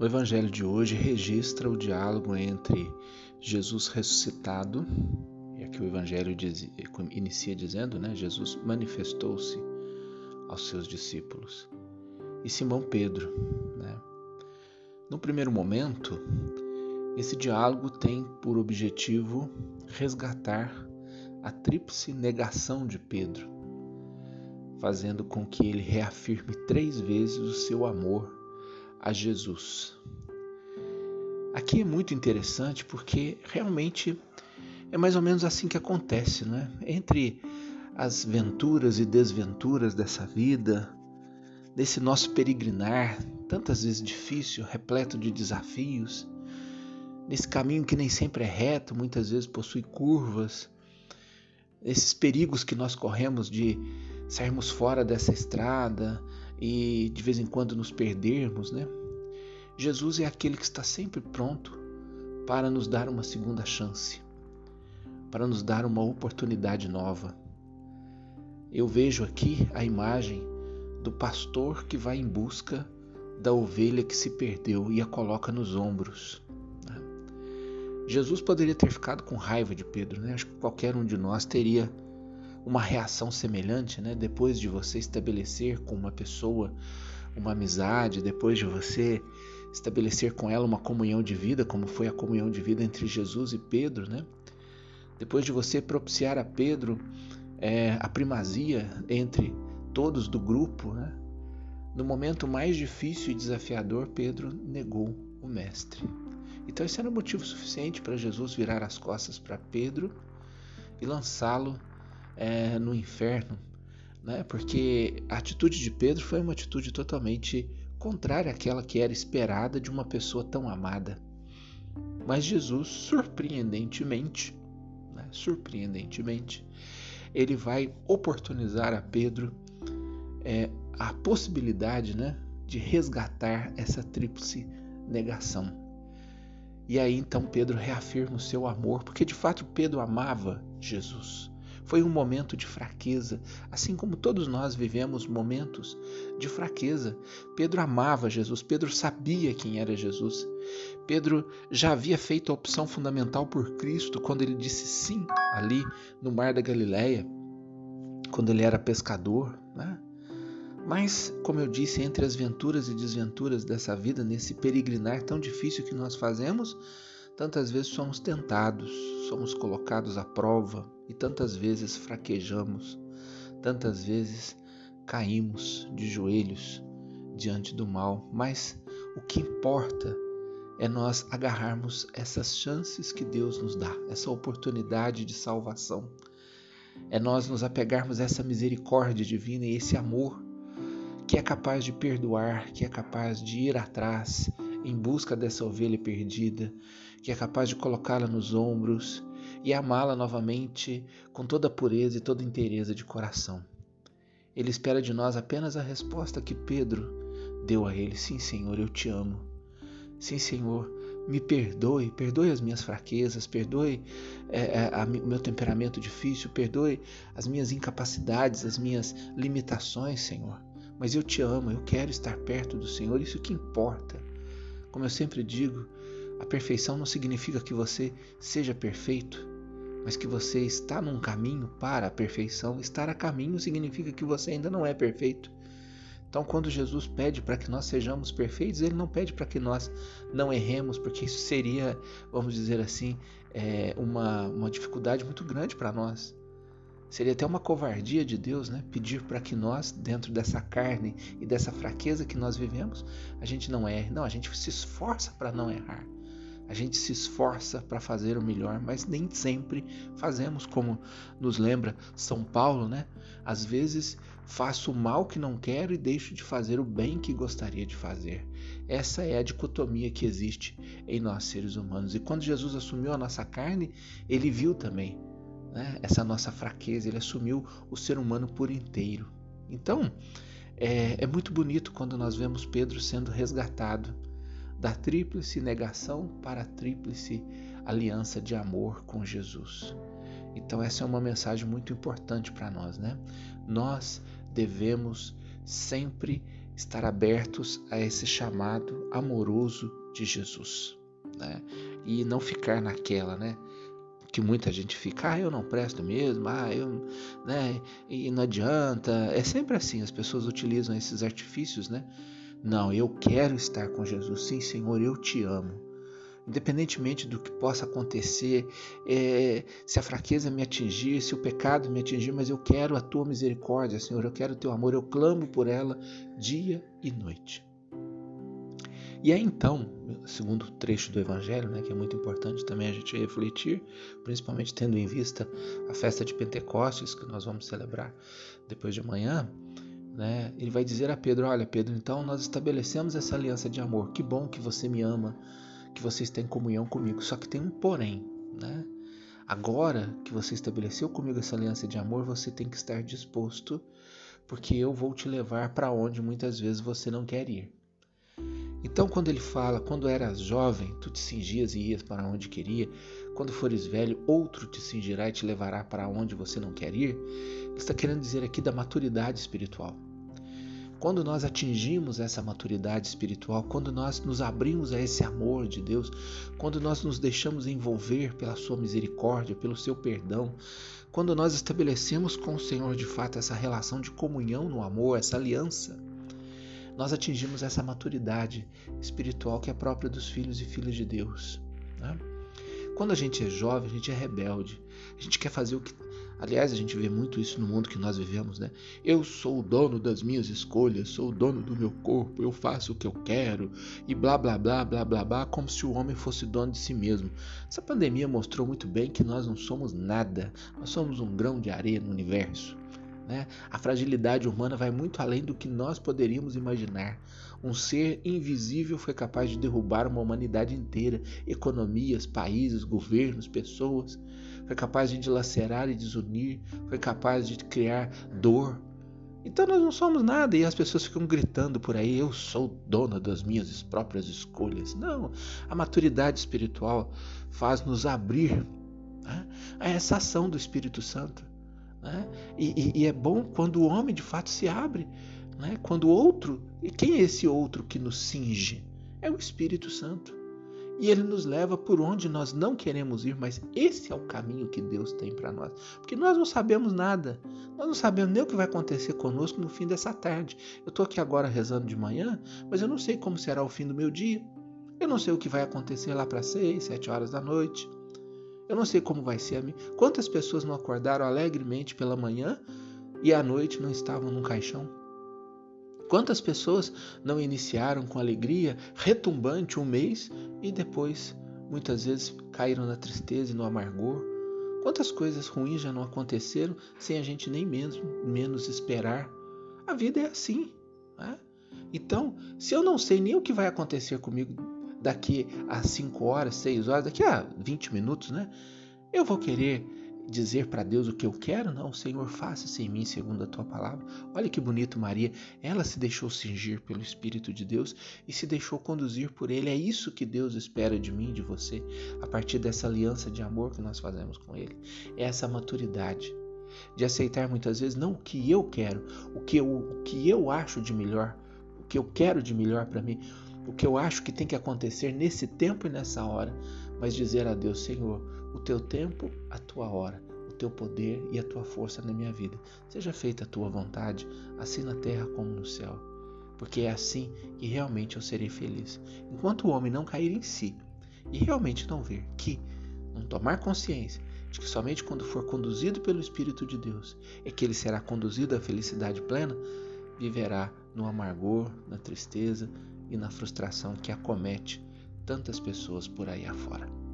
O Evangelho de hoje registra o diálogo entre Jesus ressuscitado, e aqui o Evangelho diz, inicia dizendo, né? Jesus manifestou-se aos seus discípulos, e Simão Pedro. Né? No primeiro momento, esse diálogo tem por objetivo resgatar a tríplice negação de Pedro, fazendo com que ele reafirme três vezes o seu amor a Jesus. Aqui é muito interessante porque realmente é mais ou menos assim que acontece, não é? Entre as venturas e desventuras dessa vida, desse nosso peregrinar, tantas vezes difícil, repleto de desafios, nesse caminho que nem sempre é reto, muitas vezes possui curvas, esses perigos que nós corremos de sairmos fora dessa estrada, e de vez em quando nos perdermos, né? Jesus é aquele que está sempre pronto para nos dar uma segunda chance, para nos dar uma oportunidade nova. Eu vejo aqui a imagem do pastor que vai em busca da ovelha que se perdeu e a coloca nos ombros. Né? Jesus poderia ter ficado com raiva de Pedro, né? Acho que qualquer um de nós teria uma reação semelhante, né? Depois de você estabelecer com uma pessoa uma amizade, depois de você estabelecer com ela uma comunhão de vida, como foi a comunhão de vida entre Jesus e Pedro, né? Depois de você propiciar a Pedro é, a primazia entre todos do grupo, né? No momento mais difícil e desafiador, Pedro negou o mestre. Então esse era o motivo suficiente para Jesus virar as costas para Pedro e lançá-lo é, no inferno, né? porque a atitude de Pedro foi uma atitude totalmente contrária àquela que era esperada de uma pessoa tão amada. Mas Jesus, surpreendentemente, né? surpreendentemente, ele vai oportunizar a Pedro é, a possibilidade né, de resgatar essa tríplice negação. E aí então Pedro reafirma o seu amor, porque de fato Pedro amava Jesus. Foi um momento de fraqueza, assim como todos nós vivemos momentos de fraqueza. Pedro amava Jesus, Pedro sabia quem era Jesus. Pedro já havia feito a opção fundamental por Cristo quando ele disse sim ali no Mar da Galileia, quando ele era pescador. Né? Mas, como eu disse, entre as venturas e desventuras dessa vida, nesse peregrinar tão difícil que nós fazemos, Tantas vezes somos tentados, somos colocados à prova e tantas vezes fraquejamos, tantas vezes caímos de joelhos diante do mal, mas o que importa é nós agarrarmos essas chances que Deus nos dá, essa oportunidade de salvação. É nós nos apegarmos a essa misericórdia divina e esse amor que é capaz de perdoar, que é capaz de ir atrás em busca dessa ovelha perdida, que é capaz de colocá-la nos ombros e amá-la novamente com toda a pureza e toda a inteireza de coração. Ele espera de nós apenas a resposta que Pedro deu a ele: Sim, Senhor, eu te amo. Sim, Senhor, me perdoe, perdoe as minhas fraquezas, perdoe é, o meu temperamento difícil, perdoe as minhas incapacidades, as minhas limitações, Senhor. Mas eu te amo, eu quero estar perto do Senhor, isso que importa. Como eu sempre digo, a perfeição não significa que você seja perfeito, mas que você está num caminho para a perfeição. Estar a caminho significa que você ainda não é perfeito. Então, quando Jesus pede para que nós sejamos perfeitos, ele não pede para que nós não erremos, porque isso seria, vamos dizer assim, é, uma, uma dificuldade muito grande para nós. Seria até uma covardia de Deus, né? Pedir para que nós, dentro dessa carne e dessa fraqueza que nós vivemos, a gente não erre. Não, a gente se esforça para não errar. A gente se esforça para fazer o melhor, mas nem sempre fazemos como nos lembra São Paulo, né? Às vezes faço o mal que não quero e deixo de fazer o bem que gostaria de fazer. Essa é a dicotomia que existe em nós seres humanos. E quando Jesus assumiu a nossa carne, ele viu também né, essa nossa fraqueza, ele assumiu o ser humano por inteiro. Então, é, é muito bonito quando nós vemos Pedro sendo resgatado da tríplice negação para a tríplice aliança de amor com Jesus. Então, essa é uma mensagem muito importante para nós, né? Nós devemos sempre estar abertos a esse chamado amoroso de Jesus, né? E não ficar naquela, né? Que muita gente fica, ah, eu não presto mesmo, ah, eu, né? E não adianta. É sempre assim, as pessoas utilizam esses artifícios, né? Não, eu quero estar com Jesus. Sim, Senhor, eu te amo independentemente do que possa acontecer, é, se a fraqueza me atingir, se o pecado me atingir, mas eu quero a tua misericórdia, Senhor, eu quero o teu amor, eu clamo por ela dia e noite. E aí então, segundo trecho do Evangelho, né, que é muito importante também a gente refletir, principalmente tendo em vista a festa de Pentecostes que nós vamos celebrar depois de amanhã, né, ele vai dizer a Pedro: Olha, Pedro, então nós estabelecemos essa aliança de amor. Que bom que você me ama, que vocês têm comunhão comigo. Só que tem um porém, né? Agora que você estabeleceu comigo essa aliança de amor, você tem que estar disposto, porque eu vou te levar para onde muitas vezes você não quer ir. Então, quando ele fala, quando eras jovem, tu te cingias e ias para onde queria, quando fores velho, outro te cingirá e te levará para onde você não quer ir, ele está querendo dizer aqui da maturidade espiritual. Quando nós atingimos essa maturidade espiritual, quando nós nos abrimos a esse amor de Deus, quando nós nos deixamos envolver pela Sua misericórdia, pelo Seu perdão, quando nós estabelecemos com o Senhor de fato essa relação de comunhão no amor, essa aliança, nós atingimos essa maturidade espiritual que é própria dos filhos e filhas de Deus. Né? Quando a gente é jovem, a gente é rebelde, a gente quer fazer o que Aliás, a gente vê muito isso no mundo que nós vivemos, né? Eu sou o dono das minhas escolhas, sou o dono do meu corpo, eu faço o que eu quero e blá blá blá blá blá blá, como se o homem fosse dono de si mesmo. Essa pandemia mostrou muito bem que nós não somos nada, nós somos um grão de areia no universo. Né? A fragilidade humana vai muito além do que nós poderíamos imaginar. Um ser invisível foi capaz de derrubar uma humanidade inteira, economias, países, governos, pessoas. Foi capaz de dilacerar e desunir, foi capaz de criar dor. Então nós não somos nada e as pessoas ficam gritando por aí: eu sou dona das minhas próprias escolhas. Não, a maturidade espiritual faz nos abrir né, a essa ação do Espírito Santo. Né? E, e, e, é bom quando o homem de fato se abre, né? quando o outro, e quem é esse outro que nos cinge? É o Espírito Santo. E ele nos leva por onde nós não queremos ir, mas esse é o caminho que Deus tem para nós. Porque nós não sabemos nada, nós não sabemos nem o que vai acontecer conosco no fim dessa tarde. Eu estou aqui agora rezando de manhã, mas eu não sei como será o fim do meu dia. Eu não sei o que vai acontecer lá para seis, sete horas da noite. Eu não sei como vai ser a mim. Quantas pessoas não acordaram alegremente pela manhã e à noite não estavam num caixão? Quantas pessoas não iniciaram com alegria retumbante um mês e depois, muitas vezes, caíram na tristeza e no amargor? Quantas coisas ruins já não aconteceram sem a gente nem mesmo menos esperar? A vida é assim. Né? Então, se eu não sei nem o que vai acontecer comigo daqui a 5 horas, 6 horas, daqui a 20 minutos, né? Eu vou querer dizer para Deus o que eu quero? Não, Senhor, faça-se em mim segundo a tua palavra. Olha que bonito Maria, ela se deixou cingir pelo Espírito de Deus e se deixou conduzir por ele. É isso que Deus espera de mim, de você, a partir dessa aliança de amor que nós fazemos com ele. É essa maturidade de aceitar muitas vezes não o que eu quero, o que eu, o que eu acho de melhor, o que eu quero de melhor para mim, o que eu acho que tem que acontecer nesse tempo e nessa hora, mas dizer a Deus, Senhor, o teu tempo, a tua hora, o teu poder e a tua força na minha vida. Seja feita a tua vontade, assim na terra como no céu. Porque é assim que realmente eu serei feliz. Enquanto o homem não cair em si e realmente não ver que, não tomar consciência de que somente quando for conduzido pelo Espírito de Deus é que ele será conduzido à felicidade plena, viverá no amargor, na tristeza e na frustração que acomete tantas pessoas por aí afora.